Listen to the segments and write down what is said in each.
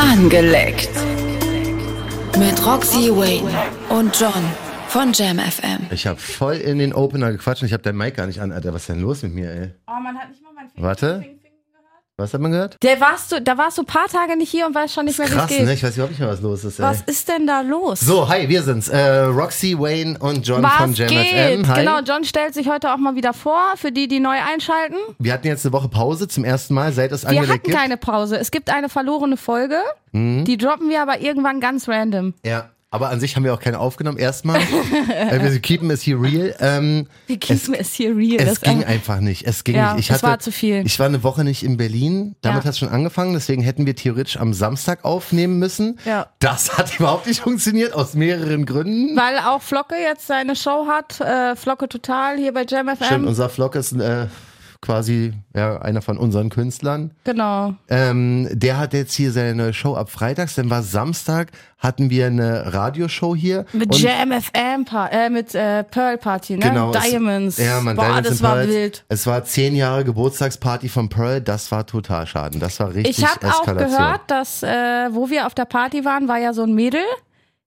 Angeleckt. Mit Roxy Wayne und John von Jam FM. Ich habe voll in den Opener gequatscht und ich habe dein Mic gar nicht an. Alter, was ist denn los mit mir, ey? Oh, man hat nicht mal meinen Finger. Warte. Was hat man gehört? Der warst du, da warst du ein paar Tage nicht hier und weißt schon nicht mehr, wie es geht. ne? Ich weiß überhaupt nicht mehr, was los ist, ey. Was ist denn da los? So, hi, wir sind's. Äh, Roxy, Wayne und John Was von Jam geht? FM. Hi. Genau, John stellt sich heute auch mal wieder vor, für die, die neu einschalten. Wir hatten jetzt eine Woche Pause zum ersten Mal, seit es Wir angelegt hatten gibt. keine Pause. Es gibt eine verlorene Folge. Mhm. Die droppen wir aber irgendwann ganz random. Ja, aber an sich haben wir auch keine aufgenommen. Erstmal. äh, wir keepen es hier real. Ähm, Wir keepen es hier real. es Das- ging einfach nicht. Es ging Ja, nicht. Ich es hatte, war zu viel. Ich war eine Woche nicht in Berlin. Damit Ja. hat es schon angefangen. Deswegen hätten wir theoretisch am Samstag aufnehmen müssen. Ja. Das hat überhaupt nicht funktioniert aus mehreren Gründen. Weil auch Flocke jetzt seine Show hat. Äh, Flocke Total hier bei Jam FM. Stimmt, unser Vlog ist äh, quasi ja, einer von unseren Künstlern. Genau. Ähm, der hat jetzt hier seine Show ab Freitags. Dann war Samstag, hatten wir eine Radioshow hier. Mit Und- Jam FM, Pa- äh, mit äh, Pearl Party, ne? Genau. es- Diamonds. Ja, man, Boah, Diamonds das war Pearls. wild. Es war zehn Jahre Geburtstagsparty von Pearl. Das war total schaden. Das war richtig Ich habe auch gehört, dass, äh, wo wir auf der Party waren, war ja so ein Mädel.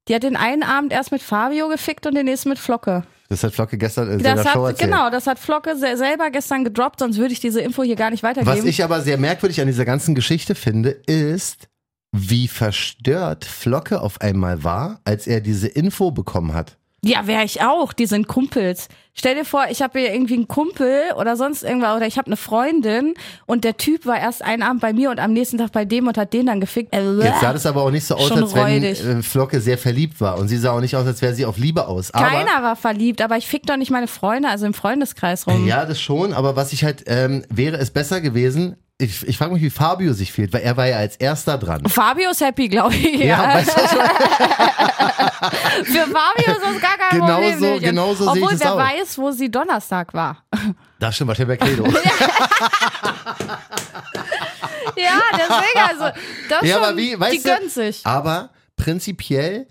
Die hat den einen Abend erst mit Fabio gefickt und den nächsten mit Flocke. Das hat Flocke gestern in Das seiner Show hat, erzählt. genau, das hat Flocke se selber gestern gedroppt, sonst würde ich diese Info hier gar nicht weitergeben. Was ich aber sehr merkwürdig an dieser ganzen Geschichte finde, ist, wie verstört Flocke auf einmal war, als er diese Info bekommen hat. Ja, wäre ich auch. Die sind Kumpels. Stell dir vor, ich habe hier irgendwie einen Kumpel oder sonst irgendwas oder ich habe eine Freundin und der Typ war erst einen Abend bei mir und am nächsten Tag bei dem und hat den dann gefickt. Äh, Jetzt sah das aber auch nicht so aus, Schon als wenn räudig. äh, Flocke sehr verliebt war. Und sie sah auch nicht aus, als wäre sie auf Liebe aus. Aber, Keiner war verliebt, aber ich fick doch nicht meine Freunde, also im Freundeskreis rum. Ja, das schon, aber was ich halt, ähm, wäre es besser gewesen, ich, ich frage mich, wie Fabio sich fühlt, weil er war ja als erster dran. Fabio ist happy, glaube ich. Ja, weißt du? Für Fabio ist das gar kein Genau Problem. so- Mädchen. genau so sehe ich Obwohl, wer weiß, wo sie Donnerstag war. das stimmt, wahrscheinlich bei Credo. Ja, deswegen, also, das Ja, schon, aber wie, weißt die du, gönnt sich. Aber prinzipiell,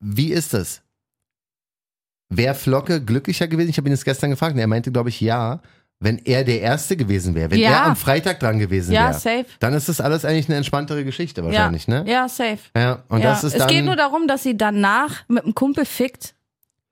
wie ist es? Wäre Flocke glücklicher gewesen? Ich habe ihn jetzt gestern gefragt und er meinte, glaube ich, ja, wenn er der Erste gewesen wäre. Wenn Ja. er am Freitag dran gewesen Ja, wäre. safe. Dann ist das alles eigentlich eine entspanntere Geschichte Ja, wahrscheinlich, ne? ja, safe. Ja, und ja. das ist es dann. geht nur darum, dass sie danach mit einem Kumpel fickt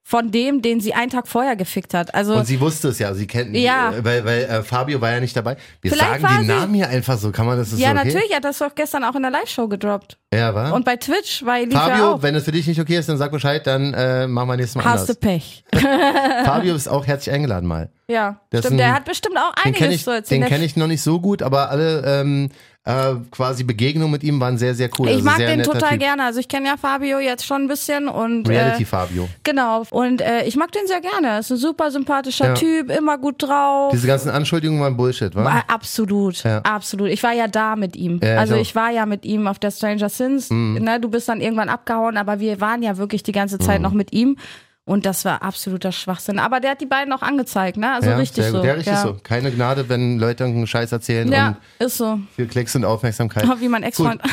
von dem, den sie einen Tag vorher gefickt hat. Also, und sie wusste es ja, sie kennt Ja. äh, weil, weil äh, Fabio war ja nicht dabei. Wir Vielleicht sagen sie- Namen hier einfach so, kann man das ist ja, so okay? natürlich hat das doch gestern auch in der Live-Show gedroppt. Ja, war? Und bei Twitch, weil Fabio, wenn es für dich nicht okay ist, dann sag Bescheid, dann äh, machen wir nächstes Mal Hast du anders. Pech. Fabio ist auch herzlich eingeladen mal. Ja, Das stimmt. ein- Der hat bestimmt auch Den kenne einiges ich, zu erzählen. den Der kenn ich noch nicht so gut, aber alle ähm, äh, quasi Begegnungen mit ihm waren sehr, sehr cool. Ich also mag den total typ. gerne. Also ich kenne ja Fabio jetzt schon ein bisschen und Reality äh, Fabio. genau. Und äh, ich mag den sehr gerne. Ist ein super sympathischer Ja. Typ, immer gut drauf. Diese ganzen Anschuldigungen waren Bullshit, wa? War absolut, Ja. absolut. Ich war ja da mit ihm. Ja, ich also. Mhm. ich war ja mit ihm auf der Stranger Sins. Ne, du bist dann irgendwann abgehauen, aber wir waren ja wirklich die ganze Zeit Mhm. noch mit ihm. Und das war absoluter Schwachsinn. Aber der hat die beiden auch angezeigt, ne? Also ja, richtig so. Ja, richtig ja. so. Keine Gnade, wenn Leute irgendeinen Scheiß erzählen Ja, und ist so. für Klicks und Aufmerksamkeit. Wie mein Ex-Freund.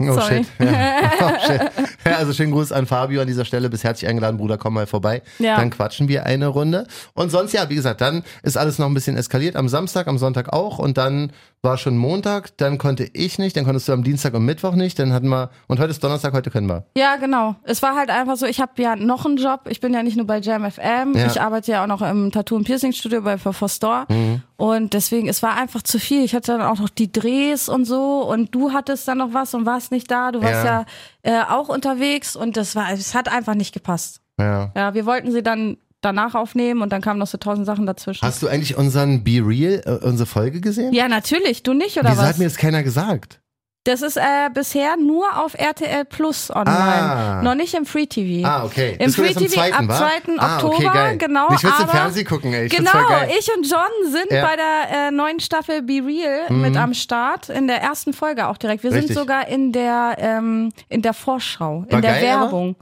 Oh shit. Ja. Oh, shit. Ja, also schönen Gruß an Fabio an dieser Stelle. Bis herzlich eingeladen, Bruder, komm mal vorbei. Ja. Dann quatschen wir eine Runde. Und sonst, ja, wie gesagt, dann ist alles noch ein bisschen eskaliert. Am Samstag, am Sonntag auch. Und dann war schon Montag. Dann konnte ich nicht. Dann konntest du am Dienstag und Mittwoch nicht. Dann hatten wir, und heute ist Donnerstag, heute können wir. Ja, genau. Es war halt einfach so, ich habe ja noch einen Job. Ich bin ja nicht nur bei Jam FM. Ja. Ich arbeite ja auch noch im Tattoo- und Piercing-Studio bei For Store. Mhm. Und deswegen, es war einfach zu viel. Ich hatte dann auch noch die Drehs und so. Und du hattest dann noch was und warst nicht da. Du warst ja, Ja. äh, auch unterwegs. Und das war, es hat einfach nicht gepasst. Ja. Ja, wir wollten sie dann danach aufnehmen und dann kamen noch so tausend Sachen dazwischen. Hast du eigentlich unseren Be Real, äh, unsere Folge gesehen? ja, natürlich. Du nicht, oder Wieso was? hat mir das keiner gesagt? Das ist äh, bisher nur auf RTL Plus online. Ah. Noch nicht im Free TV. Ah, okay. Im Das Free TV zweiten, ab wa? 2. Ah, okay, Oktober, geil. genau. Ich will's im Fernsehen gucken, ey. Ich genau, ich und John sind Ja. Mhm. bei der äh, neuen Staffel Be Real mit am Start, in der ersten Folge auch direkt. Wir Richtig. sind sogar in der, ähm, in der Vorschau, War in der geil, aber?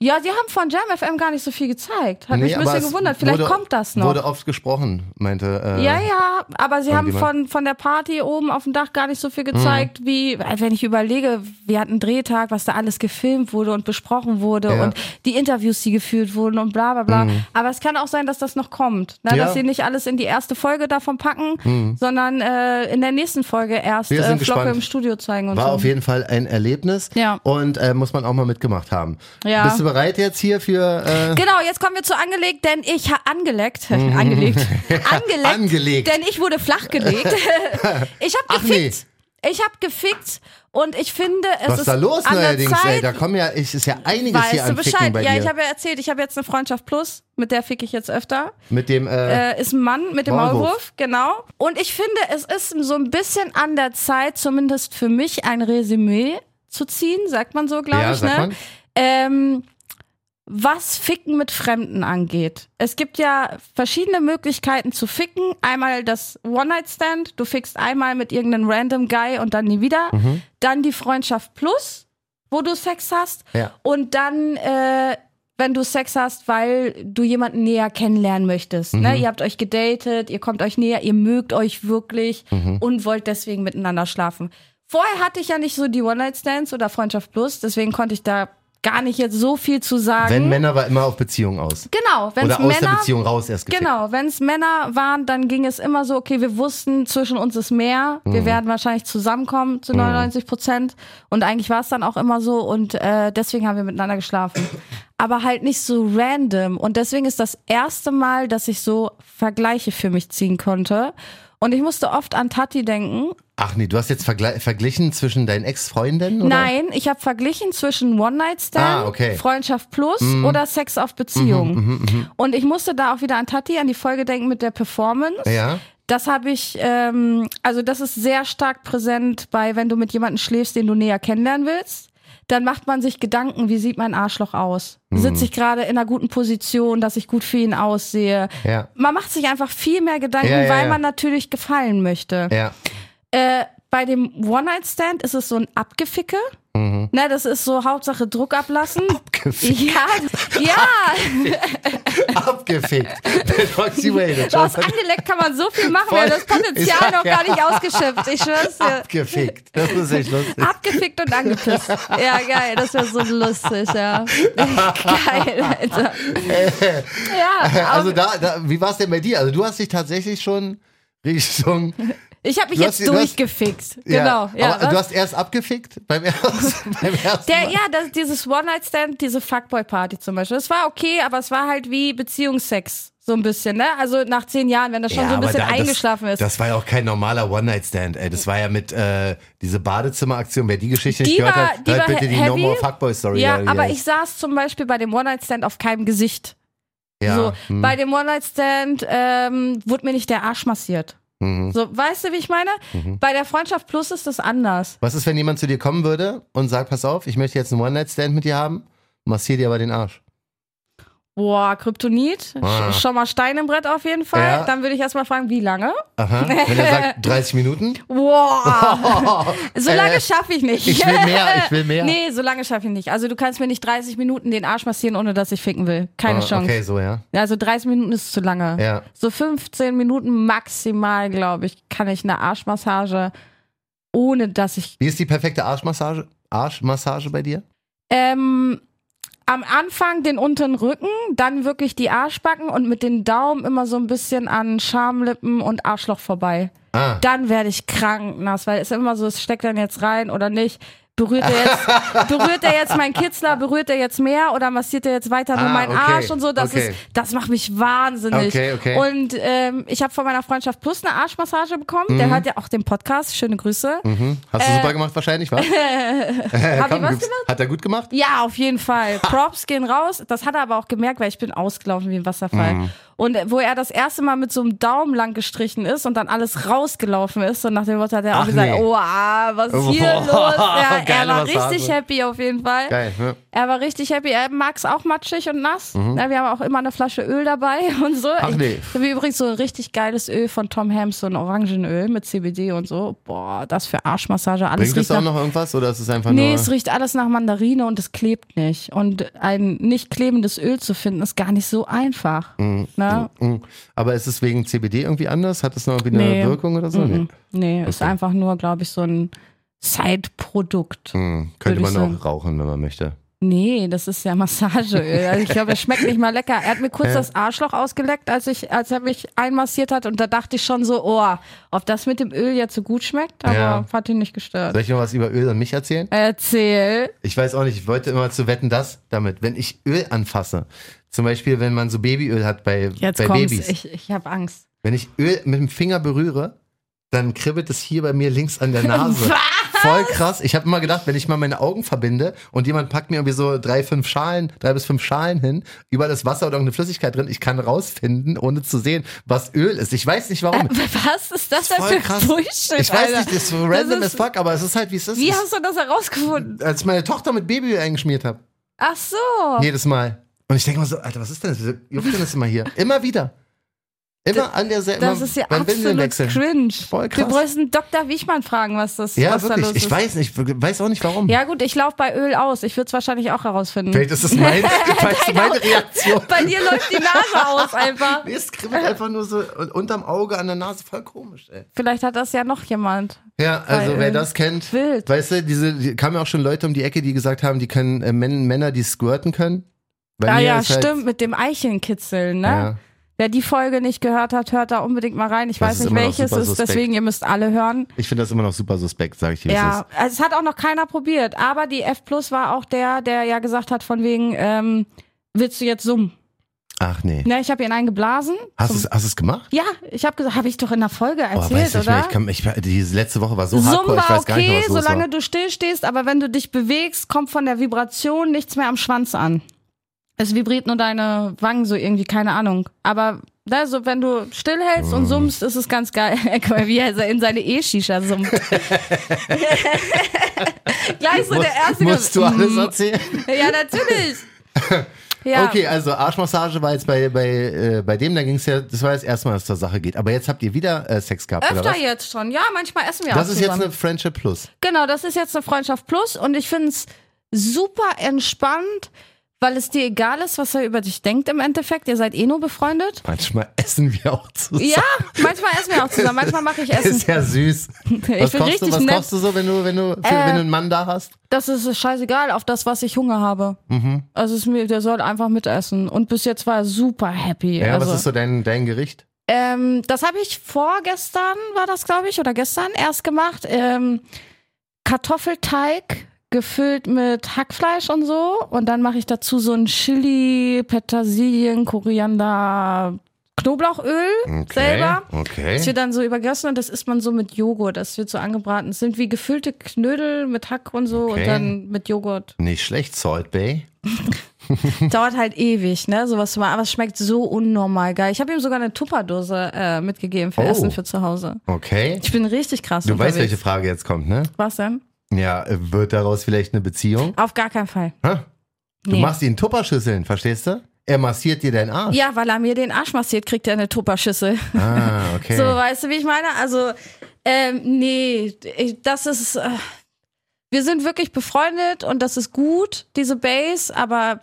Ja, sie haben von Jam FM gar nicht so viel gezeigt. Hat Nee, mich ein bisschen gewundert. Vielleicht wurde- kommt das noch. Wurde oft gesprochen, meinte. Äh, ja, ja, aber sie haben von, von der Party oben auf dem Dach gar nicht so viel Mhm. gezeigt, wie, äh, wenn ich überlege, wir hatten einen Drehtag, was da alles gefilmt wurde und besprochen wurde Ja. Mhm. und die Interviews, die geführt wurden und bla bla bla. Aber es kann auch sein, dass das noch kommt. Ne? Ja. Mhm. Dass sie nicht alles in die erste Folge davon packen, sondern äh, in der nächsten Folge erst äh, Flocke gespannt. im Studio zeigen und War so. auf jeden Fall ein Erlebnis. Ja. Und äh, muss man auch mal mitgemacht haben. Ja. Bist du bereit jetzt hier für. Äh, Genau, jetzt kommen wir zu angelegt, denn ich ha angelegt, angelegt, angelegt, Angelegt. denn ich wurde flachgelegt. ich habe Ach nee. gefickt. Ich habe gefickt und ich finde, es was ist ist da los neuerdings, Zeit, ey? Da kommen ja, ich, ist ja einiges hier weißt du an Ficken Bescheid. bei Ja, dir. ich habe ja erzählt, ich habe jetzt eine Freundschaft plus, mit der fick ich jetzt öfter. Mit dem, äh, Äh, ist ein Mann mit dem Maulwurf. Maulwurf, genau. Und ich finde, es ist so ein bisschen an der Zeit, zumindest für mich, ein Resümee zu ziehen, sagt man so, glaube Ja, ich, ne? Ähm, was Ficken mit Fremden angeht. Es gibt ja verschiedene Möglichkeiten zu ficken. Einmal das One-Night-Stand, du fickst einmal mit irgendeinem random Guy und dann nie wieder. Mhm. Dann die Freundschaft Plus, wo du Sex hast. Ja. Und dann, äh, wenn du Sex hast, weil du jemanden näher kennenlernen möchtest. Ne? Mhm. Ihr habt euch gedatet, ihr kommt euch näher, ihr mögt euch wirklich Mhm. und wollt deswegen miteinander schlafen. Vorher hatte ich ja nicht so die One-Night-Stands oder Freundschaft Plus, deswegen konnte ich da gar nicht jetzt so viel zu sagen. wenn Männer war immer auf Beziehung aus. genau, wenn es Oder aus der Männer Beziehung raus erst gefickt. Genau, wenn es Männer waren, dann ging es immer so, okay, wir wussten, zwischen uns ist mehr, Mhm. wir werden wahrscheinlich zusammenkommen zu 99 Prozent. Und eigentlich war es dann auch immer so und äh, deswegen haben wir miteinander geschlafen. Aber halt nicht so random. Und deswegen ist das erste Mal, dass ich so Vergleiche für mich ziehen konnte. Und ich musste oft an Tati denken. Ach nee, du hast jetzt vergle- verglichen zwischen deinen Ex-Freundinnen? oder? Nein, ich habe verglichen zwischen One-Night-Stand, Ah, okay. Freundschaft Plus oder Sex auf Beziehung. Und ich musste da auch wieder an Tati, an die Folge denken mit der Performance. Ja. Das habe ich, ähm, also das ist sehr stark präsent bei, wenn du mit jemandem schläfst, den du näher kennenlernen willst. Dann macht man sich Gedanken, wie sieht mein Arschloch aus? Mhm. Sitze ich gerade in einer guten Position, dass ich gut für ihn aussehe? Ja. Man macht sich einfach viel mehr Gedanken, Ja, ja, weil ja. man natürlich gefallen möchte. Äh, bei dem One-Night-Stand ist es so ein Abgeficke. Mhm. Ne, das ist so Hauptsache Druck ablassen. Abgefickt. Ja, ja. Abgefickt. Wayne. Aus angeleckt kann man so viel machen, wir haben das Voll. Potenzial noch gar nicht ausgeschöpft. Ich schwör's dir. Abgefickt. Das ist echt lustig. Abgefickt und angepisst. Ja, geil, das wäre so lustig, ja. Geil, Alter. Ja, Also aber da, da wie war es denn bei dir? Also du hast dich tatsächlich schon Richtung. Ich habe mich du jetzt hast- du hast- durchgefixt. Genau. Ja, was? du hast erst abgefickt beim ersten, beim ersten Der, Mal. ja, das, dieses One-Night-Stand, diese Fuckboy-Party zum Beispiel, das war okay, aber es war halt wie Beziehungsex. So ein bisschen, ne? Also nach zehn Jahren, wenn das schon so ein bisschen da- eingeschlafen das, ist. Das war ja auch kein normaler One-Night-Stand, ey. Das war ja mit äh, diese Badezimmeraktion. Wer die Geschichte nicht Die gehört war- hat, die hört bitte die heavy. No More Fuckboy Story. ja, aber ich saß zum Beispiel bei dem One-Night-Stand auf keinem Gesicht. ja. So, hm. bei dem One-Night-Stand ähm, wurde mir nicht der Arsch massiert. Mhm. So, weißt du, wie ich meine? Bei der Freundschaft Plus ist das anders. Was ist, wenn jemand zu dir kommen würde und sagt, pass auf, ich möchte jetzt einen One-Night-Stand mit dir haben, massier dir aber den Arsch. Boah, Kryptonit, Ah. Sch- schon mal Stein im Brett auf jeden Fall. Ja. Dann würde ich erstmal fragen, wie lange? Aha. Wenn er sagt 30 Minuten. Boah, so lange Äh, schaffe ich nicht. ich will mehr, ich will mehr. Nee, so lange schaffe ich nicht. Also du kannst mir nicht 30 Minuten den Arsch massieren, ohne dass ich ficken will. Keine Ah, Chance. Okay, so, ja. Ja, Also 30 Minuten ist zu lange. Ja. So 15 Minuten maximal, glaube ich, kann ich eine Arschmassage, ohne dass ich. Wie ist die perfekte Arschmassage, Arschmassage bei dir? Ähm, am Anfang den unteren Rücken, dann wirklich die Arschbacken und mit den Daumen immer so ein bisschen an Schamlippen und Arschloch vorbei. Ah. Dann werde ich krank nass, weil es ist immer so, es steckt dann jetzt rein oder nicht. Berührt er jetzt, berührt er jetzt meinen Kitzler, berührt er jetzt mehr oder massiert er jetzt weiter nur Ah, meinen okay, Arsch und so? Das okay. ist, das macht mich wahnsinnig. Okay, okay. Und ähm, ich habe von meiner Freundschaft Plus eine Arschmassage bekommen. Der hört ja auch den Podcast. Schöne Grüße. Mhm. Hast du super gemacht wahrscheinlich, was? Äh, Hab ich was gemacht? Hat er gut gemacht? Ja, auf jeden Fall. Props gehen raus. Das hat er aber auch gemerkt, weil ich bin ausgelaufen wie ein Wasserfall. Mhm. Und wo er das erste Mal mit so einem Daumen lang gestrichen ist und dann alles rausgelaufen ist. Und nach dem Wort hat er auch Ach, gesagt, nee. oh, ah, was ist hier Boah, los? Ja, er war richtig happy auf jeden Fall. Geil, ne? Er war richtig happy. Er mag es auch matschig und nass. Ja, wir haben auch immer eine Flasche Öl dabei und so. Mhm. Ach, nee. Ich habe übrigens so ein richtig geiles Öl von Tom Hams, so ein Orangenöl mit CBD und so. Boah, das für Arschmassage. Alles Bringt riecht auch noch irgendwas oder ist es einfach Nee, nur. es riecht alles nach Mandarine und es klebt nicht. Und ein nicht klebendes Öl zu finden, ist gar nicht so einfach. Mhm. Ne? Mm. Aber ist es wegen CBD irgendwie anders? Hat es noch irgendwie eine Nee. Wirkung oder so? Mhm. Nee, ist Okay. einfach nur, glaube ich, so ein Side-Produkt. Hm, könnte man auch rauchen, wenn man möchte. Nee, das ist ja Massageöl. Also ich glaube, es schmeckt nicht mal lecker. Er hat mir kurz Ja. das Arschloch ausgeleckt, als ich, als er mich einmassiert hat. Und da dachte ich schon so, oh, ob das mit dem Öl jetzt so gut schmeckt, aber Ja. hat ihn nicht gestört. Soll ich noch was über Öl und mich erzählen? Erzähl. Ich weiß auch nicht, ich wollte immer zu wetten, das damit, wenn ich Öl anfasse, zum Beispiel, wenn man so Babyöl hat bei, Jetzt bei kommt's. Babys, Ich, ich habe Angst. wenn ich Öl mit dem Finger berühre, dann kribbelt es hier bei mir links an der Nase. Voll krass. Ich habe immer gedacht, wenn ich mal meine Augen verbinde und jemand packt mir irgendwie so drei, fünf Schalen, drei bis fünf Schalen hin, über das Wasser oder irgendeine Flüssigkeit drin, ich kann rausfinden, ohne zu sehen, was Öl ist. Ich weiß nicht warum. Was ist das denn für krass. Bullshit, Ich weiß Alter? nicht, das ist so random Das as fuck, aber es ist halt, wie es ist. Wie hast du das herausgefunden? als ich meine Tochter mit Babyöl eingeschmiert habe. Ach so. Jedes Mal. Und ich denke mal so, Alter, was ist denn das? Wieso juckt denn das immer hier? Immer wieder. Immer an der Seite. Das ist ja absolut cringe. Voll Wir krass. bräuchten Dr. Wichmann fragen, was das Ja, was da wirklich. los Ich weiß nicht, weiß auch nicht warum. Ja gut, ich laufe bei Öl aus. Ich würde es wahrscheinlich auch herausfinden. Vielleicht ist das mein, weißt meine Reaktion. Bei dir läuft die Nase aus einfach. Nee, es kribbelt einfach nur so unterm Auge an der Nase. Voll komisch, ey. Vielleicht hat das ja noch jemand. Ja, also wer das kennt, Wild. weißt du, diese, die kamen ja auch schon Leute um die Ecke, die gesagt haben, die können äh, Män- Männer, die squirten können. Bei ah ja, halt- stimmt, mit dem Eichenkitzeln, ne? Ja. Wer die Folge nicht gehört hat, hört da unbedingt mal rein. Ich Das weiß nicht, welches ist, suspekt. deswegen, ihr müsst alle hören. Ich finde das immer noch super suspekt, sage ich dir. Ja, also es hat auch noch keiner probiert. Aber die F Plus war auch der, der ja gesagt hat, von wegen, ähm, willst du jetzt summen? Ach nee. Ne, ich habe ihn eingeblasen. Hast du es gemacht? Ja, ich habe gesagt, habe ich doch in der Folge Oh, erzählt, mehr. oder? Ich kann, ich, diese letzte Woche war so Summen hardcore, ich war weiß gar nicht okay, mehr, was solange war. du still stehst, aber wenn du dich bewegst, kommt von der Vibration nichts mehr am Schwanz an. Es vibriert nur deine Wangen so irgendwie, keine Ahnung. Aber ne, so wenn du stillhältst und summst, ist es ganz geil. Guck mal, wie er in seine E-Shisha summt. Gleich so der erste. Musst du alles Mm. erzählen? Ja, natürlich. Ja. Okay, also Arschmassage war jetzt bei, bei, äh, bei dem, da ging es ja, das war jetzt erstmal, was zur Sache geht. Aber jetzt habt ihr wieder äh, Sex gehabt, oder Öfter was? jetzt schon. Ja, manchmal essen wir Das auch ist jetzt zusammen. eine Friendship Plus. Genau, das ist jetzt eine Freundschaft Plus und ich finde es super entspannt, weil es dir egal ist, was er über dich denkt im Endeffekt. Ihr seid eh nur befreundet. Manchmal essen wir auch zusammen. Ja, manchmal essen wir auch zusammen, manchmal mache ich Essen. Ist ja süß. Ich Was bin kochst richtig du, was nett. kochst du so, wenn du, wenn du, für, Äh, wenn du einen Mann da hast? Das ist scheißegal, auf das, was ich Hunger habe. Mhm. Also es ist mir, der soll einfach mitessen. Und bis jetzt war er super happy. Ja, also, was ist so dein, dein Gericht? ähm, das habe ich vorgestern, war das glaube ich, oder gestern erst gemacht. Ähm, Kartoffelteig gefüllt mit Hackfleisch und so. Und dann mache ich dazu so ein Chili, Petersilien, Koriander, Knoblauchöl selber. Okay. Das wird dann so übergossen und das isst man so mit Joghurt. Das wird so angebraten. Es sind wie gefüllte Knödel mit Hack und so Okay. und dann mit Joghurt. Nicht schlecht, Salt Bay. Dauert halt ewig, ne? Sowas zu machen. Aber es schmeckt so unnormal geil. Ich habe ihm sogar eine Tupperdose äh, mitgegeben für Oh. Essen für zu Hause. Okay. Ich bin richtig krass. Du weißt, unterwegs. welche Frage jetzt kommt, ne? Was denn? Ja, wird daraus vielleicht eine Beziehung? Auf gar keinen Fall. Hä? Du Nee. machst ihn Tupperschüsseln, verstehst du? Er massiert dir deinen Arsch. Ja, weil er mir den Arsch massiert, kriegt er eine Tupperschüssel. Ah, okay. So, weißt du, wie ich meine? Also, ähm, nee, ich, das ist. Äh, wir sind wirklich befreundet und das ist gut, diese Base, aber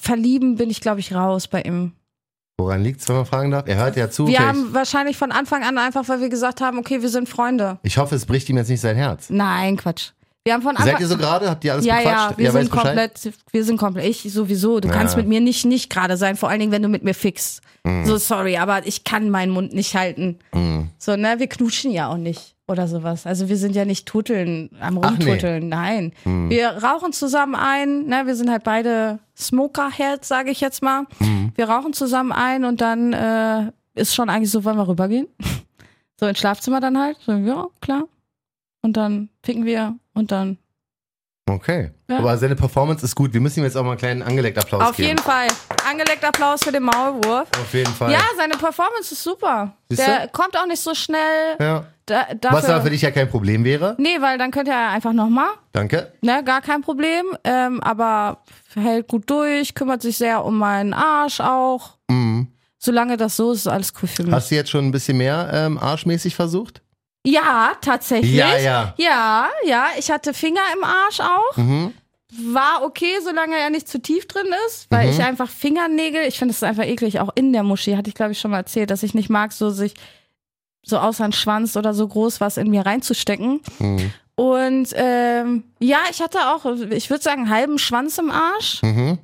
verlieben bin ich, glaube ich, raus bei ihm. Woran liegt's, wenn man fragen darf? Er hört ja zu. Wir vielleicht- haben wahrscheinlich von Anfang an einfach, weil wir gesagt haben, okay, wir sind Freunde. ich hoffe, es bricht ihm jetzt nicht sein Herz. Nein, Quatsch. Wir haben von Anfang Seid ihr so gerade? Habt ihr alles ja, ja, bequatscht? wir er weiß sind komplett, wir sind komplett, ich sowieso. Du Ja. kannst mit mir nicht nicht gerade sein, vor allen Dingen, wenn du mit mir fixst. Mhm. So, sorry, aber ich kann meinen Mund nicht halten. So, ne, wir knutschen ja auch nicht oder sowas. Also wir sind ja nicht tuteln, am Ach, nee. Mhm. rumtuteln, nein. Wir rauchen zusammen ein, ne, wir sind halt beide Smoker-Heads, sage ich jetzt mal. Mhm. Wir rauchen zusammen ein und dann äh, ist schon eigentlich so, wollen wir rübergehen? so ins Schlafzimmer dann halt, so, ja, klar. Und dann picken wir und dann Okay. Ja. Aber seine Performance ist gut. Wir müssen ihm jetzt auch mal einen kleinen angelegten Applaus Auf geben. jeden Fall. Angelegt Applaus für den Maulwurf. Auf jeden Fall. Ja, seine Performance ist super. Siehst Der kommt auch nicht so schnell. Ja. Da, dafür, Was aber für dich ja kein Problem wäre. Nee, weil dann könnte er einfach nochmal. Danke. Ne, gar kein Problem. Ähm, aber hält gut durch, kümmert sich sehr um meinen Arsch auch. Solange das so ist, ist alles cool für mich. Mhm. Hast du jetzt schon ein bisschen mehr ähm, arschmäßig versucht? Ja, tatsächlich. Ja, ja. Ja, ja. Ich hatte Finger im Arsch auch. Mhm. War okay, solange er nicht zu tief drin ist, weil Mhm. ich einfach Fingernägel, ich finde es einfach eklig, auch in der Moschee, hatte ich glaube ich schon mal erzählt, dass ich nicht mag, so sich so außer ein Schwanz oder so groß was in mir reinzustecken. Mhm. Und ähm, ja, ich hatte auch, ich würde sagen, einen halben Schwanz im Arsch. Mhm.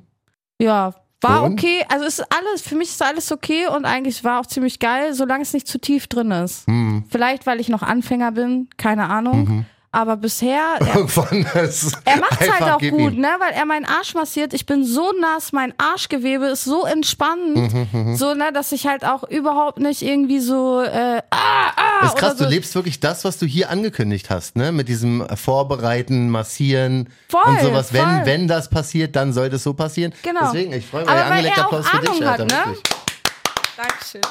Ja, war Und? okay. Also es ist alles, für mich ist alles okay und eigentlich war auch ziemlich geil, solange es nicht zu tief drin ist. Mhm. Vielleicht, weil ich noch Anfänger bin, keine Ahnung. Aber bisher, er, Irgendwann ist er macht's halt auch gut, ne? Weil er meinen Arsch massiert. Ich bin so nass, mein Arschgewebe ist so entspannend, Mhm, so, ne, dass ich halt auch überhaupt nicht irgendwie so, äh, ah, ah, Das ist krass, so. du lebst wirklich das, was du hier angekündigt hast, ne? Mit diesem Vorbereiten, Massieren Voll, und sowas. Wenn, voll. wenn das passiert, dann sollte es so passieren. Genau. Deswegen, ich freue mich. Aber weil er auch Applaus für dich, Ahnung hat, Alter. ne? wirklich. Dankeschön.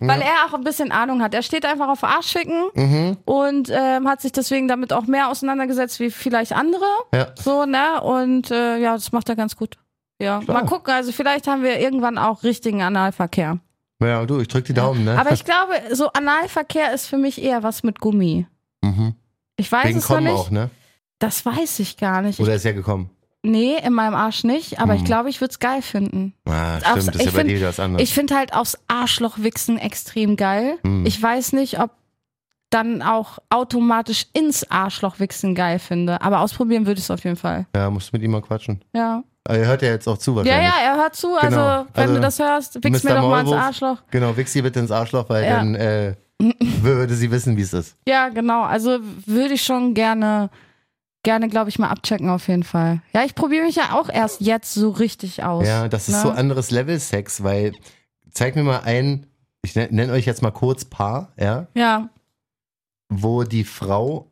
Weil er auch ein bisschen Ahnung hat. Er steht einfach auf Arschficken Mhm. und ähm, hat sich deswegen damit auch mehr auseinandergesetzt wie vielleicht andere. Ja. So, ne? Und äh, ja, das macht er ganz gut. Ja, Klar. mal gucken. Also vielleicht haben wir irgendwann auch richtigen Analverkehr. Ja, du, ich drück die Daumen, ne? Aber ich glaube, so Analverkehr ist für mich eher was mit Gummi. mhm. Ich weiß Wegen es noch kommen nicht. auch, ne? Das weiß ich gar nicht. Oder ist ja gekommen? Nee, in meinem Arsch nicht, aber ich Mhm. glaube, ich würde es geil finden. Ah, Aufs- stimmt, das ist ich ja bei find- dir was anderes. Ich finde halt aufs Arschloch wichsen extrem geil. Mhm. Ich weiß nicht, ob dann auch automatisch ins Arschloch wichsen geil finde. Aber ausprobieren würde ich es auf jeden Fall. ja, musst mit ihm mal quatschen. Ja. Aber er hört ja jetzt auch zu Ja, wahrscheinlich. ja, er hört zu. Also, Genau. wenn Also, du das hörst, wichs mir doch mal ins. Arschloch. Genau, wichs sie bitte ins Arschloch, weil Ja. dann äh, würde sie wissen, wie es ist. Ja, genau. Also würde ich schon gerne, gerne, glaube ich, mal abchecken auf jeden Fall. Ja, ich probiere mich ja auch erst jetzt so richtig aus. Ja, das ist ne? so anderes Level Sex, weil zeig mir mal ein, ich nenne nenn euch jetzt mal kurz Paar, ja, Ja, wo die Frau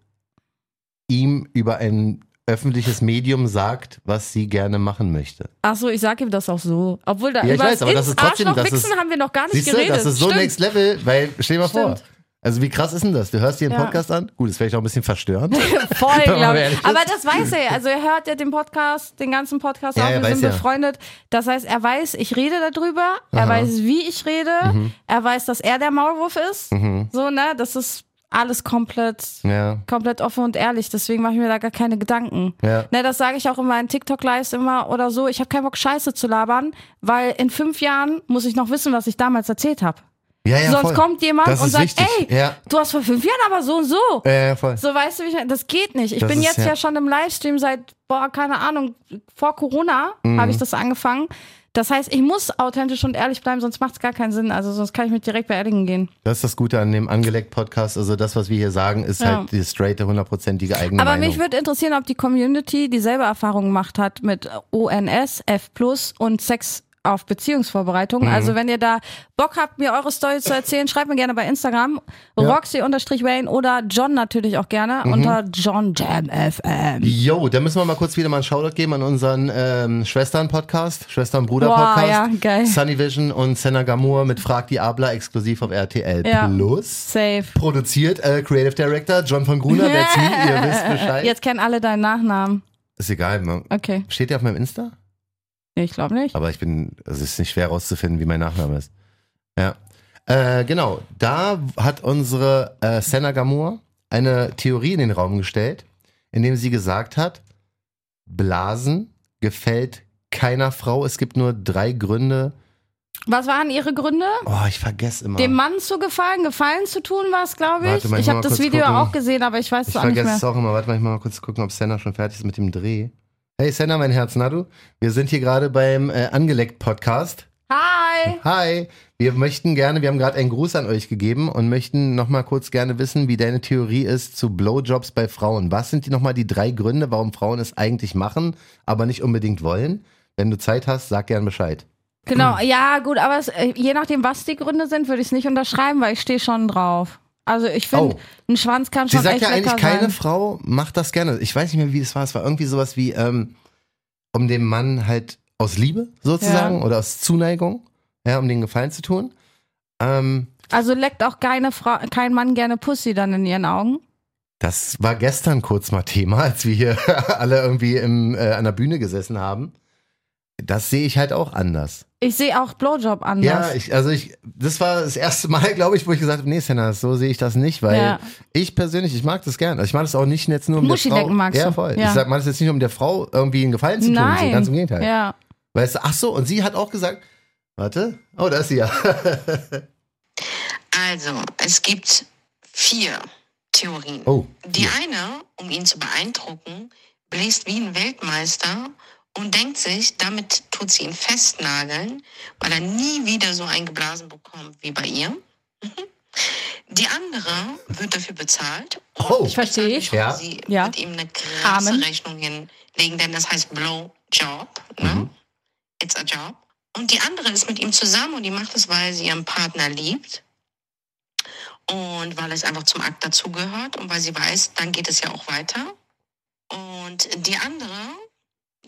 ihm über ein öffentliches Medium sagt, was sie gerne machen möchte. ach so, ich sage ihm das auch so. Obwohl da Ja, ich weiß, aber das ist trotzdem- Arschloch das ist- haben wir noch gar nicht Siehst du, geredet. das ist so Stimmt. Next Level, weil stell dir mal vor. Also wie krass ist denn das? Du hörst dir den Ja. Podcast an? Gut, ist vielleicht auch ein bisschen verstörend. Voll, glaube ich. Aber das weiß er. Also er hört ja den Podcast, den ganzen Podcast Ja, auch. er Wir sind ja. befreundet. Das heißt, er weiß, ich rede darüber. Er Aha. Mhm. weiß, wie ich rede. Er weiß, dass er der Maulwurf ist. So, ne? Das ist alles komplett, ja, komplett offen und ehrlich. Deswegen mache ich mir da gar keine Gedanken. ja. Ne, das sage ich auch in meinen TikTok-Lives immer oder so. Ich habe keinen Bock, Scheiße zu labern, weil in fünf Jahren muss ich noch wissen, was ich damals erzählt habe. Ja, ja, Sonst voll. kommt jemand Das und sagt, wichtig. ey, Ja. du hast vor fünf Jahren aber so und so. Ja, ja, voll. So, weißt du, wie ich, das geht nicht. Ich Das bin ist jetzt ja- schon im Livestream seit, boah, keine Ahnung, vor Corona Mhm. habe ich das angefangen. Das heißt, ich muss authentisch und ehrlich bleiben, sonst macht es gar keinen Sinn. Also sonst kann ich mit direkt beerdigen gehen. Das ist das Gute an dem Angeleckt-Podcast. Also das, was wir hier sagen, ist Ja. halt die straighte, hundertprozentige eigene Aber Meinung. mich würde interessieren, ob die Community dieselbe Erfahrung gemacht hat mit ONS, F und Sex auf Beziehungsvorbereitung. Mhm. Also wenn ihr da Bock habt, mir eure Story zu erzählen, schreibt mir gerne bei Instagram. Roxy-Wayne oder John natürlich auch gerne Mhm. unter John Jam FM. Jo, da müssen wir mal kurz wieder mal einen Shoutout geben an unseren ähm, Schwestern-Podcast, Schwestern-Bruder-Podcast. ja, geil. Sunny Vision und Senna Gamur mit Frag die Abla exklusiv auf RTL Ja. Plus. Safe. Produziert äh, Creative Director John von Gruner, that's me, ihr wisst Bescheid. Jetzt kennen alle deinen Nachnamen. Ist egal, man. Okay. Steht der auf meinem Insta? Nee, ich glaube nicht. Aber ich bin, es ist nicht schwer rauszufinden, wie mein Nachname ist. Ja. Äh, genau, da hat unsere äh, Senna Gamur eine Theorie in den Raum gestellt, indem sie gesagt hat, Blasen gefällt keiner Frau. Es gibt nur drei Gründe. Was waren ihre Gründe? Oh, ich vergesse immer. Dem Mann zu gefallen, Gefallen zu tun war es, glaube ich. Warte mal, ich ich habe das Video gucken. auch gesehen, aber ich weiß ich es auch nicht vergesse mehr. es auch immer. Warte mal, ich mal kurz gucken, ob Senna schon fertig ist mit dem Dreh. Hey Senna, mein Herz, na du? Wir sind hier gerade beim äh, Angeleckt-Podcast. Hi! Hi, wir möchten gerne, wir haben gerade einen Gruß an euch gegeben und möchten nochmal kurz gerne wissen, wie deine Theorie ist zu Blowjobs bei Frauen. Was sind die nochmal die drei Gründe, warum Frauen es eigentlich machen, aber nicht unbedingt wollen? Wenn du Zeit hast, sag gern Bescheid. Genau, ja, gut, aber es, äh, je nachdem, was die Gründe sind, würde ich es nicht unterschreiben, weil ich stehe schon drauf. Also ich finde, Oh. ein Schwanz kann Sie schon sagt echt ja eigentlich, keine sein. Frau macht das gerne. Ich weiß nicht mehr, wie es war. Es war irgendwie sowas wie, ähm, um dem Mann halt aus Liebe sozusagen Ja. oder aus Zuneigung, ja, um den Gefallen zu tun. Ähm, Also leckt auch keine Frau, kein Mann gerne Pussy dann in ihren Augen. das war gestern kurz mal Thema, als wir hier alle irgendwie im, äh, an der Bühne gesessen haben. Das sehe ich halt auch anders. Ich sehe auch Blowjob anders. Ja, ich, also ich, das war das erste Mal, glaube ich, wo ich gesagt habe, nee, Senna, so sehe ich das nicht, weil Ja. ich persönlich, ich mag das gern. Also ich mag das auch nicht jetzt nur um Muschi der Frau. magst ja, voll. Ja. Ich sag, mag das jetzt nicht um der Frau irgendwie einen Gefallen zu tun, Nein. ganz im Gegenteil. Ja. Weißt du, ach so, und sie hat auch gesagt, warte, oh, da ist sie ja. Also, es gibt vier Theorien. Oh, Die eine, um ihn zu beeindrucken, bläst wie ein Weltmeister und denkt sich, damit tut sie ihn festnageln, weil er nie wieder so ein Geblasen bekommt wie bei ihr. Mhm. Die andere wird dafür bezahlt. Oh. Ich verstehe. Frau, Ja. Sie Ja. wird ihm eine krasse Amen. Rechnung hinlegen, denn das heißt Blowjob. Ne? It's a job. Und die andere ist mit ihm zusammen und die macht es, weil sie ihren Partner liebt. Und weil es einfach zum Akt dazugehört und weil sie weiß, dann geht es ja auch weiter. Und die andere,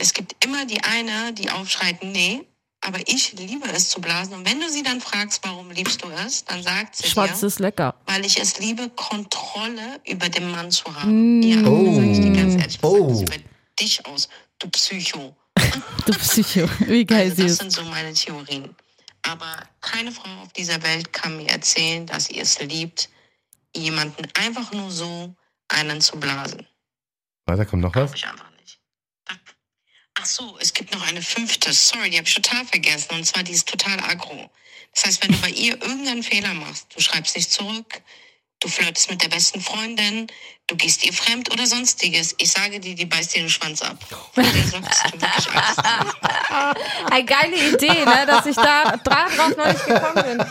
es gibt immer die eine, die aufschreit, nee, aber ich liebe es zu blasen. Und wenn du sie dann fragst, warum liebst du es, dann sagt sie Schwarz dir, ist lecker. weil ich es liebe, Kontrolle über den Mann zu haben. Mm. Ja, Oh. sag ich dir ganz ehrlich, was Oh. das über dich aus, du Psycho. Du Psycho. Wie geil Also sie das ist. sind so meine Theorien. Aber keine Frau auf dieser Welt kann mir erzählen, dass sie es liebt, jemanden einfach nur so einen zu blasen. warte, kommt noch was? Glaube ich einfach nicht. Ach so, es gibt noch eine fünfte. Sorry, die habe ich total vergessen. Und zwar, die ist total aggro. Das heißt, wenn du bei ihr irgendeinen Fehler machst, du schreibst nicht zurück, du flirtest mit der besten Freundin, du gehst ihr fremd oder sonstiges. Ich sage dir, die beißt dir den Schwanz ab. Eine geile Idee, ne, dass ich da darauf noch nicht gekommen bin.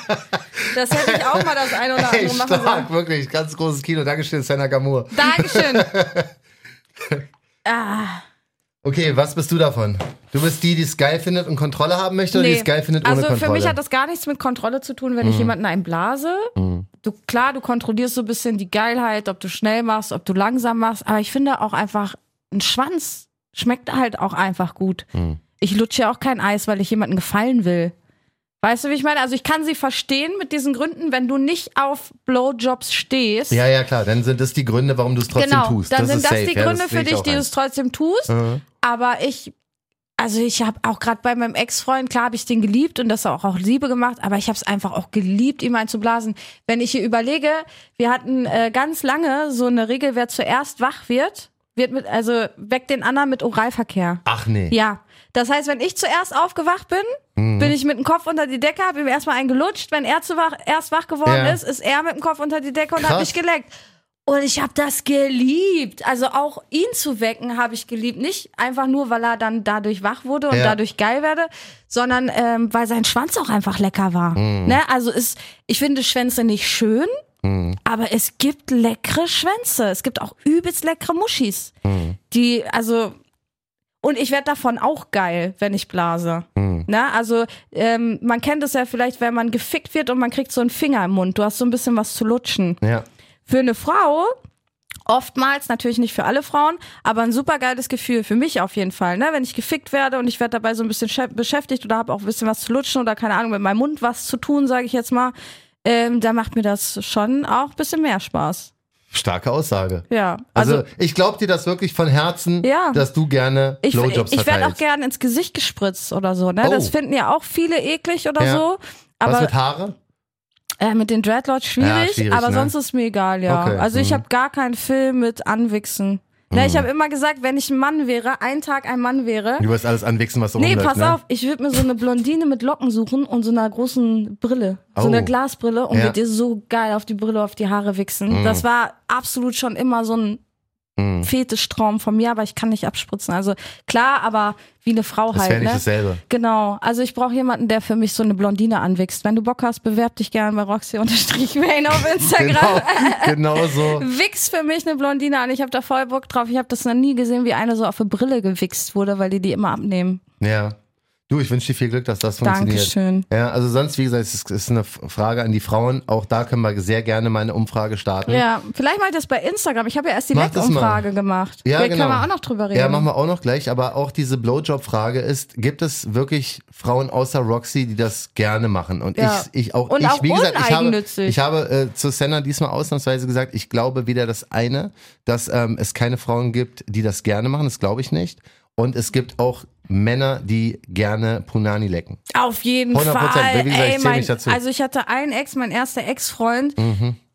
Das hätte ich auch mal das eine oder Hey, andere machen sollen. stark, wirklich, ganz großes Kino. Dankeschön, Senna Gamur. Dankeschön. ah, Okay, was bist du davon? Du bist die, die es geil findet und Kontrolle haben möchte oder die es geil findet ohne also Kontrolle? für mich hat das gar nichts mit Kontrolle zu tun, wenn Mhm. ich jemanden einblase. Du, klar, du kontrollierst so ein bisschen die Geilheit, ob du schnell machst, ob du langsam machst, aber ich finde auch einfach, ein Schwanz schmeckt halt auch einfach gut. Mhm. Ich lutsche ja auch kein Eis, weil ich jemandem gefallen will. Weißt du, wie ich meine? Also ich kann sie verstehen mit diesen Gründen, wenn du nicht auf Blowjobs stehst. Ja, ja, klar. Dann sind das die Gründe, warum du es trotzdem genau, tust. dann das sind das safe. die ja, Gründe das sehe für ich dich, die du es trotzdem tust. Mhm. Aber ich, also ich habe auch gerade bei meinem Ex-Freund, klar habe ich den geliebt und das auch, auch Liebe gemacht, aber ich habe es einfach auch geliebt, ihm einzublasen. Wenn ich hier überlege, wir hatten äh, ganz lange so eine Regel, wer zuerst wach wird, wird mit, also weckt den anderen mit Oralverkehr. Ach nee. Ja. Das heißt, wenn ich zuerst aufgewacht bin, Mhm. bin ich mit dem Kopf unter die Decke, habe ihm erstmal einen gelutscht. Wenn er zu wach, erst wach geworden Ja. ist, ist er mit dem Kopf unter die Decke und hat mich geleckt. Und ich habe das geliebt. Also auch ihn zu wecken habe ich geliebt. Nicht einfach nur, weil er dann dadurch wach wurde und Ja. dadurch geil werde, sondern ähm, weil sein Schwanz auch einfach lecker war. Mhm. Ne? Also ist, ich finde Schwänze nicht schön, aber es gibt leckere Schwänze. Es gibt auch übelst leckere Muschis. Die, also, und ich werde davon auch geil, wenn ich blase. Na, also ähm, man kennt es ja vielleicht, wenn man gefickt wird und man kriegt so einen Finger im Mund. Du hast so ein bisschen was zu lutschen. Ja. Für eine Frau, oftmals, natürlich nicht für alle Frauen, aber ein super geiles Gefühl, für mich auf jeden Fall. Ne? Wenn ich gefickt werde und ich werde dabei so ein bisschen schä- beschäftigt oder habe auch ein bisschen was zu lutschen oder keine Ahnung, mit meinem Mund was zu tun, sage ich jetzt mal, ähm, da macht mir das schon auch ein bisschen mehr Spaß. Starke Aussage. Ja, Also, also, ich glaube dir das wirklich von Herzen, Ja. dass du gerne ich, Blowjobs ich werde auch verteilst. gern ins Gesicht gespritzt oder so. Ne? Oh. Das finden ja auch viele eklig oder Ja. so. Was Aber mit Haare? Äh, mit den Dreadlocks schwierig, Ja, schwierig, aber ne? sonst ist mir egal, ja. Okay, Also ich mhm. habe gar keinen Film mit Anwichsen. Ne, ich habe immer gesagt, wenn ich ein Mann wäre, ein Tag ein Mann wäre. Du wirst alles anwichsen, was so Nee, rumläuft, pass ne? auf, ich würde mir so eine Blondine mit Locken suchen und so einer großen Brille. So Oh. eine Glasbrille und Ja. würde dir so geil auf die Brille, auf die Haare wichsen. Das war absolut schon immer so ein Mhm. Fetischtraum von mir, aber ich kann nicht abspritzen. Also klar, aber wie eine Frau Das halt. nicht ne? dasselbe. Genau, also ich brauche jemanden, der für mich so eine Blondine anwächst. Wenn du Bock hast, bewerb dich gerne bei Roxy-Wayne auf Instagram. Genau, genau so. Wichs für mich eine Blondine an. Ich habe da voll Bock drauf. Ich habe das noch nie gesehen, wie eine so auf eine Brille gewichst wurde, weil die die immer abnehmen. Ja. Du, ich wünsche dir viel Glück, dass das funktioniert. Dankeschön. Ja, also sonst, wie gesagt, es ist, ist eine Frage an die Frauen. Auch da können wir sehr gerne mal eine Umfrage starten. Ja, vielleicht mache ich das bei Instagram. Ich habe ja erst die Leck-Umfrage gemacht. Ja, Vielleicht genau. können wir auch noch drüber reden. Ja, machen wir auch noch gleich. Aber auch diese Blowjob-Frage ist, gibt es wirklich Frauen außer Roxy, die das gerne machen? Und Ja. ich, ich auch, Und ich, auch wie gesagt, ich habe, ich habe äh, zu Senna diesmal ausnahmsweise gesagt, ich glaube weder das eine, dass ähm, es keine Frauen gibt, die das gerne machen, das glaube ich nicht. Und es gibt auch Männer, die gerne Punani lecken. Auf jeden 100%. Fall. Wie gesagt, ich Ey, zähl mein, mich dazu. Mhm. Also ich hatte einen Ex, mein erster Ex-Freund,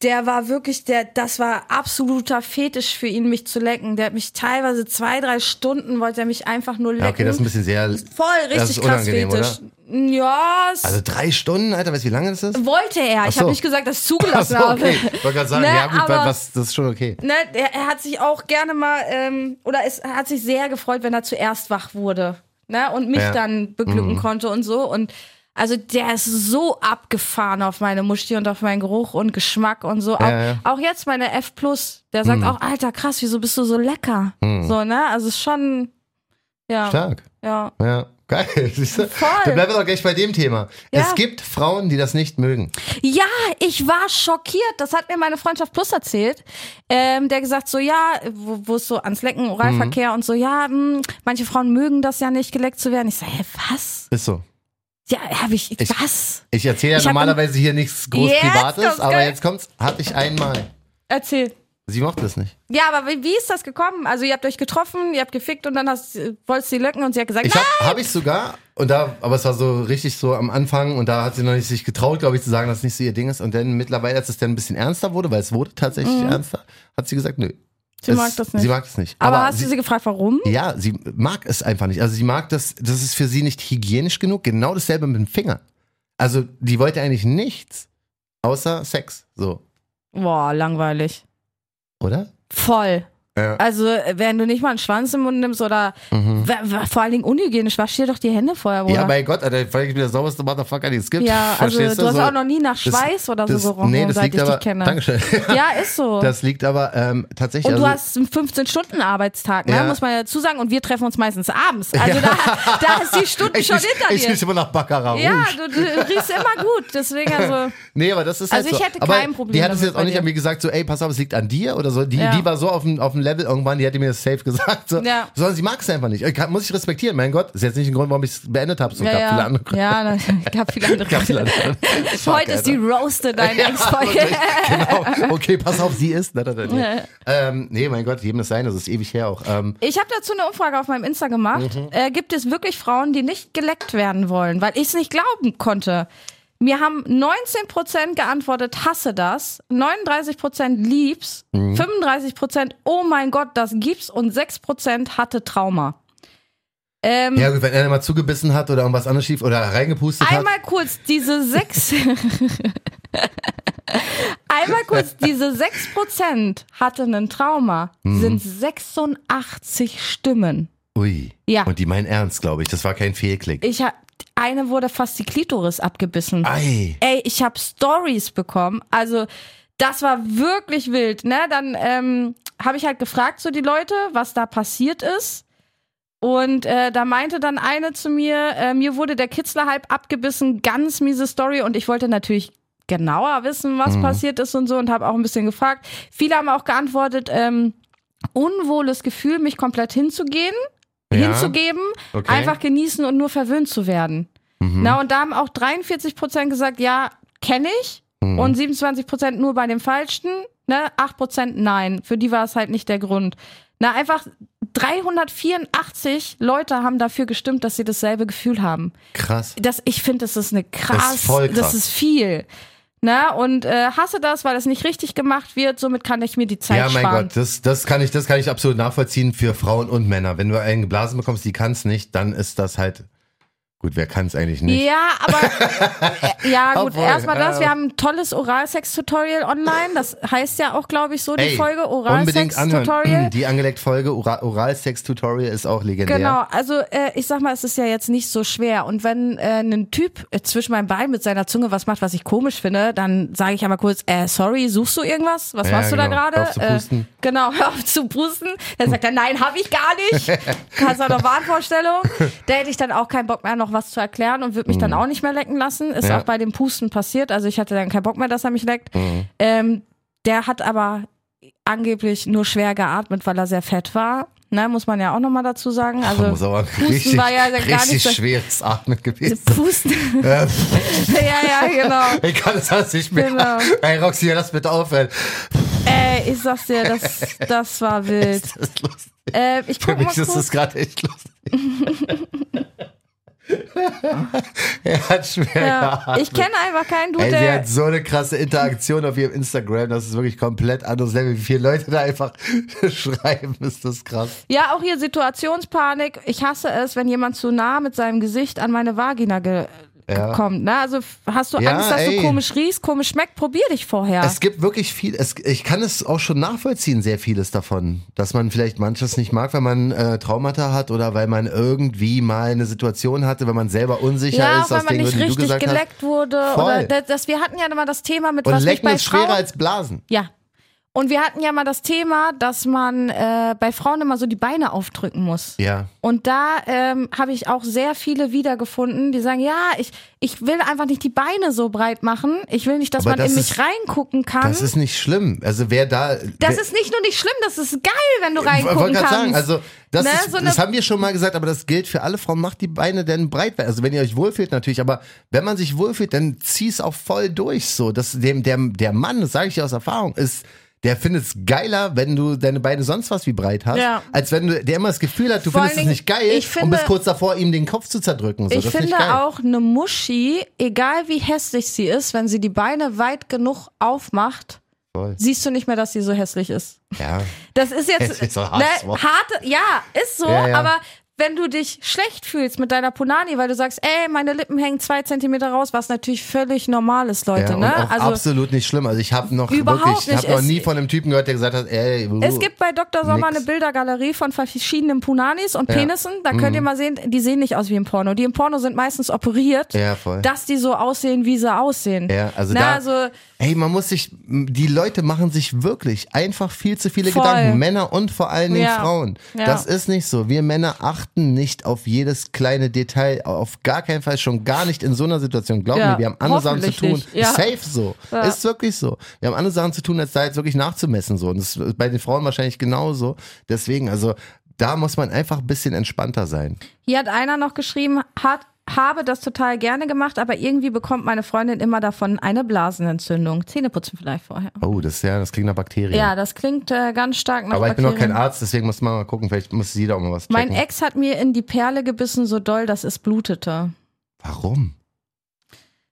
der war wirklich, der, das war absoluter Fetisch für ihn, mich zu lecken. Der hat mich teilweise zwei, drei Stunden wollte er mich einfach nur lecken. Ja, okay, das ist ein bisschen sehr. Voll richtig krass Fetisch. Ja, Also drei Stunden, Alter, weißt du, wie lange das ist? wollte er. Ich so. habe nicht gesagt, dass ich zugelassen so, okay. habe. Ich wollte gerade sagen, Ne, ja gut, aber- was, das ist schon okay. Ne, er, er hat sich auch gerne mal, ähm, oder es er hat sich sehr gefreut, wenn er zuerst wach wurde. Ne, und mich Ja. Mhm. dann beglücken konnte und so. Und also der ist so abgefahren auf meine Muschi und auf meinen Geruch und Geschmack und so. Auch, Ja, ja. auch jetzt meine F der sagt Mhm. auch, Alter, krass, wieso bist du so lecker? So, ne? Also ist schon. Ja. Stark. Ja. Ja, geil. Siehst du? Voll. Dann bleiben wir doch gleich bei dem Thema. Ja. Es gibt Frauen, die das nicht mögen. Ja, ich war schockiert. Das hat mir meine Freundschaft Plus erzählt. Ähm, der gesagt so, ja, wo wo es so ans Lecken, Oralverkehr und so, ja, mh, manche Frauen mögen das ja nicht, geleckt zu werden. Ich so, hä, was? Ist so. Ja, hab ich, Ich- was? Ich erzähle ja normalerweise hier nichts groß Privates, aber jetzt kommt's, hatte ich einmal. Erzähl. Sie mochte es nicht. Ja, aber wie, wie ist das gekommen? Also ihr habt euch getroffen, ihr habt gefickt und dann hast, wolltest du die löcken und sie hat gesagt, Ich nein! habe hab ich sogar, und da, aber es war so richtig so am Anfang und da hat sie noch nicht sich getraut, glaube ich, zu sagen, dass es nicht so ihr Ding ist. Und dann mittlerweile, als es dann ein bisschen ernster wurde, weil es wurde tatsächlich ernster, hat sie gesagt, nö. Mhm. Sie Es- mag das nicht. Sie mag es nicht. aber, hast du sie gefragt, warum? Ja, sie mag es einfach nicht. Also sie mag das, das ist für sie nicht hygienisch genug. Genau dasselbe mit dem Finger. Also die wollte eigentlich nichts außer Sex. So, Boah, langweilig. Oder? Voll. Ja. Also, wenn du nicht mal einen Schwanz im Mund nimmst oder w- vor allen Dingen unhygienisch, wasch dir doch die Hände vorher, Bruder. Ja, bei Gott, Alter, ich bin der sauberste Motherfucker, den es gibt. Ja, also Verstehst du hast So, auch noch nie nach das- Schweiß oder so das, gerochen, Nee, das seit liegt ich aber, dich kenne. Dankeschön. Ja, ist so. Das liegt aber ähm, tatsächlich. und du also, hast einen 15-Stunden-Arbeitstag, ne? Ja. muss man ja dazu sagen. Und wir treffen uns meistens abends. Also da, da ist die Stunde ich, schon riech- hinter ich dir. riech immer nach Baccarat ja, du, du riechst immer gut. Deswegen also. Nee, aber das ist halt Also ich so. hätte aber kein Problem Die hat es jetzt auch nicht an mir gesagt, so, ey, pass auf, es liegt an dir oder so. Die, Ja. die war so auf dem, auf dem Level irgendwann, die hätte mir das safe gesagt. So. Ja. Sondern sie mag es einfach nicht. Ich kann, muss ich respektieren, mein Gott. Ist jetzt nicht ein Grund, warum ich es beendet habe. So Ja, gab ja. viele andere ja, gab viele andere. Gab viele andere. Heute ist die Alter. Roaste deine Ja, Ex-Folge. wirklich, genau. Okay, pass auf, sie ist. Ne, ne, ne. ähm, nee, mein Gott, jedem das sein, das ist ewig her auch. Ähm, Ich habe dazu eine Umfrage auf meinem Insta gemacht. Mhm. Äh, gibt es wirklich Frauen, die nicht geleckt werden wollen? Weil ich es nicht glauben konnte. Mir haben 19% geantwortet, hasse das, 39% lieb's, Mhm. 35% oh mein Gott, das gibt's und 6% hatte Trauma. Ähm, ja, gut, wenn einer mal zugebissen hat oder irgendwas anderes schief oder reingepustet hat. Einmal kurz diese sechs. Einmal kurz, diese 6% hatten ein Trauma, Mhm. sind 86 Stimmen. Ui. Ja. Und die meinen ernst, glaube ich. Das war kein Fehlklick. Ich hab, eine wurde fast die Klitoris abgebissen. Ei. Ey, ich habe Stories bekommen. Also, das war wirklich wild, ne? Dann ähm, habe ich halt gefragt so die Leute, was da passiert ist. Und äh, da meinte dann eine zu mir, äh, mir wurde der Kitzler halb abgebissen, ganz miese Story. Und ich wollte natürlich genauer wissen, was passiert ist und so und habe auch ein bisschen gefragt. Viele haben auch geantwortet, ähm, unwohles Gefühl, mich komplett hinzugehen, Ja. hinzugeben, Okay. einfach genießen und nur verwöhnt zu werden. Na, und da haben auch 43 Prozent gesagt, ja, kenne ich. Und 27 Prozent nur bei dem Falschen. Ne? 8 Prozent nein. Für die war es halt nicht der Grund. Na, einfach 384 Leute haben dafür gestimmt, dass sie dasselbe Gefühl haben. Krass. Das, ich finde, das ist eine krass, Das ist voll krass. das ist viel. Na, und äh, hasse das, weil es nicht richtig gemacht wird. Somit kann ich mir die Zeit Ja, mein sparen. Gott, das, das kann ich, das kann ich absolut nachvollziehen für Frauen und Männer. Wenn du einen geblasen bekommst, die kann es nicht, dann ist das halt, gut, wer kann es eigentlich nicht? Ja, aber äh, ja gut, Obwohl, erstmal das. äh, Wir haben ein tolles Oralsex-Tutorial online. Das heißt ja auch, glaube ich, so die Ey, Folge. Oralsex-Tutorial. Die angelegt Folge Oral- Oralsex-Tutorial ist auch legendär. Genau, also äh, ich sag mal, es ist ja jetzt nicht so schwer. Und wenn äh, ein Typ äh, zwischen meinem Bein mit seiner Zunge was macht, was ich komisch finde, dann sage ich aber kurz, äh, sorry, suchst du irgendwas? Was Ja, machst du da genau. gerade? Äh, genau, hör auf zu pusten. Dann sagt er, nein, habe ich gar nicht. Hast du noch Wahnvorstellung? Da hätte ich dann auch keinen Bock mehr, noch was zu erklären und wird mich dann auch nicht mehr lecken lassen. Ist Mhm. Ja. Mhm. auch bei dem Pusten passiert. Also ich hatte dann keinen Bock mehr, dass er mich leckt. Ähm, der hat aber angeblich nur schwer geatmet, weil er sehr fett war. Ne, muss man ja auch nochmal dazu sagen. muss Also aber Pusten richtig, war ja gar nicht so- schweres Atmen gewesen. Pusten. Ja, ja, genau. ich kann es halt nicht mehr. Genau. Ey, Roxy, lass bitte aufhören. Ey, ich sag's dir, das, das war wild. Das ist lustig. Äh, ich Für mich ist das gerade echt lustig. er hat schwer Ja, geatmet. ich kenne einfach keinen Dude, Ey, sie der. hat so eine krasse Interaktion auf ihrem Instagram, das ist wirklich komplett anderes Level. Wie viele Leute da einfach schreiben, ist das krass. Ja, auch hier Situationspanik. Ich hasse es, wenn jemand zu nah mit seinem Gesicht an meine Vagina ge Ja. kommt. Ne? Also hast du Angst, dass ey. du komisch riechst, komisch schmeckt? Probier dich vorher. Es gibt wirklich viel, es, ich kann es auch schon nachvollziehen, sehr vieles davon. Dass man vielleicht manches nicht mag, weil man äh, Traumata hat oder weil man irgendwie mal eine Situation hatte, wenn man selber unsicher ja, ist, weil man nicht Gründen, richtig gesagt hast. geleckt wurde. Voll. Oder das, wir hatten ja immer das Thema mit Und was mich lecken bei ist schwerer Frauen. als Blasen. Ja. Und wir hatten ja mal das Thema, dass man äh, bei Frauen immer so die Beine aufdrücken muss. Ja. Und da ähm, habe ich auch sehr viele wiedergefunden, die sagen, ja, ich, ich will einfach nicht die Beine so breit machen. Ich will nicht, dass Aber man das in mich ist- reingucken kann. Das ist nicht schlimm. Also wer da. Das wer, ist nicht nur nicht schlimm, das ist geil, wenn du Ich reingucken wollte kannst. sagen, also das, Ne, ist, so das haben wir schon mal gesagt, aber das gilt für alle Frauen. Macht die Beine denn breit. Also wenn ihr euch wohlfühlt natürlich, aber wenn man sich wohlfühlt, dann zieh's auch voll durch. So, dass dem der der Mann, das sage ich dir aus Erfahrung, ist der findet es geiler, wenn du deine Beine sonst was wie breit hast, Ja. als wenn du der immer das Gefühl hat, du Vor findest es nicht geil ich und finde- bist kurz davor, ihm den Kopf zu zerdrücken. So. ich finde auch eine Muschi, egal wie hässlich sie ist, wenn sie die Beine weit genug aufmacht, siehst du nicht mehr, dass sie so hässlich ist. Ja. Das ist jetzt ne, harte, ja, ist so, Ja, ja. aber wenn du dich schlecht fühlst mit deiner Punani, weil du sagst, ey, meine Lippen hängen zwei Zentimeter raus, was natürlich völlig normal ist, Leute, Ja, ne? Also absolut nicht schlimm. Also ich habe noch wirklich, ich habe noch nie von einem Typen gehört, der gesagt hat, ey, Es gibt bei Dr. Sommer Nix. eine Bildergalerie von verschiedenen Punanis und Ja. Mhm. Penissen. Da könnt ihr mal sehen, die sehen nicht aus wie im Porno. Die im Porno sind meistens operiert, Ja, dass die so aussehen, wie sie aussehen. Ja, also Na, da, also ey, man muss sich, die Leute machen sich wirklich einfach viel zu viele Voll. Gedanken. Männer und vor allen Dingen. Frauen. Das ist nicht so. Wir Männer achten nicht auf jedes kleine Detail. Auf gar keinen Fall, schon gar nicht in so einer Situation. Glaub Ja, mir, wir haben andere Sachen zu tun. Ja. Safe so. Ja. Ist wirklich so. Wir haben andere Sachen zu tun, als da jetzt wirklich nachzumessen. So. Und das ist bei den Frauen wahrscheinlich genauso. Deswegen, also, da muss man einfach ein bisschen entspannter sein. hier hat einer noch geschrieben, hat habe das total gerne gemacht, aber irgendwie bekommt meine Freundin immer davon eine Blasenentzündung. Zähneputzen vielleicht vorher. Oh, das, ja, das klingt nach Bakterien. Ja, das klingt äh, ganz stark nach Aber ich bin noch kein Bakterien. Arzt, deswegen muss man mal gucken, vielleicht muss jeder auch mal was checken. Mein Ex hat mir in die Perle gebissen, so doll, dass es blutete. Warum?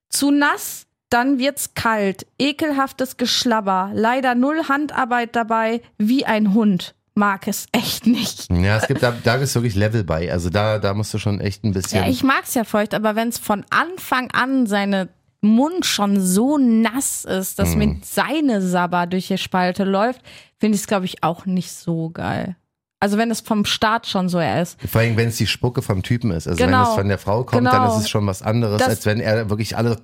Zu nass, dann wird's kalt. Ekelhaftes Geschlabber. Leider null Handarbeit dabei, wie ein Hund. Mag es echt nicht. Ja, es gibt da, da ist wirklich Level bei. Also da, da musst du schon echt ein bisschen. Ja, ich mag's ja feucht, aber wenn's von Anfang an seine Mund schon so nass ist, dass Mhm. mit seine Sabber durch die Spalte läuft, finde ich es, glaube ich, auch nicht so geil. Also wenn es vom Start schon so er ist. vor allem, wenn es die Spucke vom Typen ist. Also Genau. wenn es von der Frau kommt, dann Genau. ist es schon was anderes, Das- als wenn er wirklich alle.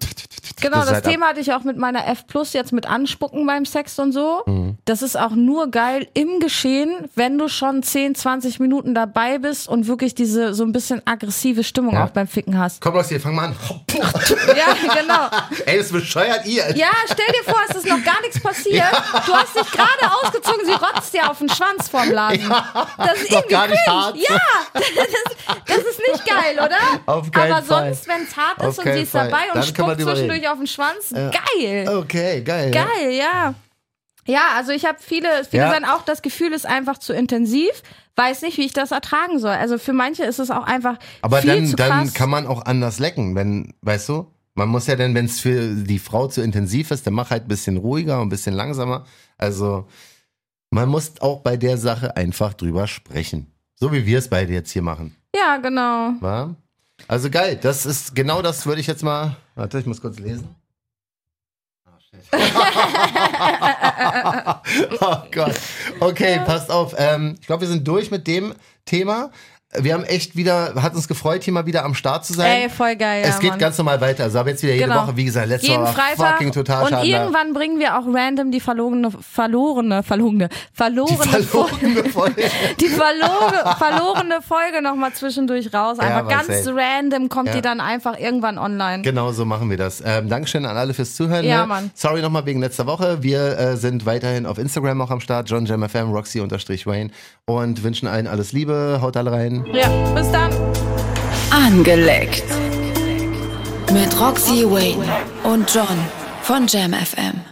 Genau, Das halt ab- Thema hatte ich auch mit meiner F Plus jetzt mit Anspucken beim Sex und so. Mhm. Das ist auch nur geil im Geschehen, wenn du schon 10, 20 Minuten dabei bist und wirklich diese so ein bisschen aggressive Stimmung Ja. auch beim Ficken hast. Komm, Leute, fang mal an. Ja, genau. Ey, das bescheuert ihr. Ja, stell dir vor, es ist noch gar nichts passiert. Du hast dich gerade ausgezogen, sie rotzt dir auf den Schwanz vorm Laden. Das ist doch irgendwie gar nicht cringe. hart. Ja, das ist, das ist nicht geil, oder? Auf keinen Aber Fall. sonst, wenn es hart Auf ist und keinen sie ist Fall. dabei und Dann spuckt zwischendurch reden. auf den Schwanz, geil. Okay, geil. ja. Geil, ja. Ja, also ich habe viele, viele Ja. sagen auch, das Gefühl ist einfach zu intensiv, weiß nicht, wie ich das ertragen soll. Also für manche ist es auch einfach Aber viel dann, zu dann krass. kann man auch anders lecken, wenn, weißt du? Man muss ja dann, wenn es für die Frau zu intensiv ist, dann mach halt ein bisschen ruhiger und ein bisschen langsamer. Also man muss auch bei der Sache einfach drüber sprechen. So wie wir es beide jetzt hier machen. ja, genau. Wa? Also geil, das ist genau das würde ich jetzt mal. Warte, ich muss kurz lesen. Ah, oh Gott. Okay, passt auf. Ähm, ich glaube, wir sind durch mit dem Thema. Wir haben echt wieder, hat uns gefreut, hier mal wieder am Start zu sein. Ey, voll geil. es ja, geht Mann. ganz normal weiter. Also ab jetzt wieder jede Genau. Woche, wie gesagt, letzte Jeden Woche Freitag fucking total und irgendwann bringen wir auch random die verlorene, verlorene, verlorene, verlorene, Verlorene Folge. die verlorene, verlorene Folge nochmal zwischendurch raus. Ja, Einfach was, ganz ey. random kommt Ja. die dann einfach irgendwann online. Genau so machen wir das. Ähm, Dankeschön an alle fürs Zuhören. Ja, ne? Mann. Sorry nochmal wegen letzter Woche. Wir äh, sind weiterhin auf Instagram auch am Start. John Jam FM, Roxy unterstrich Wayne. Und wünschen allen alles Liebe. Haut alle rein. Ja, bis dann. Angeleckt. Mit Roxy Wayne und John von Jam FM.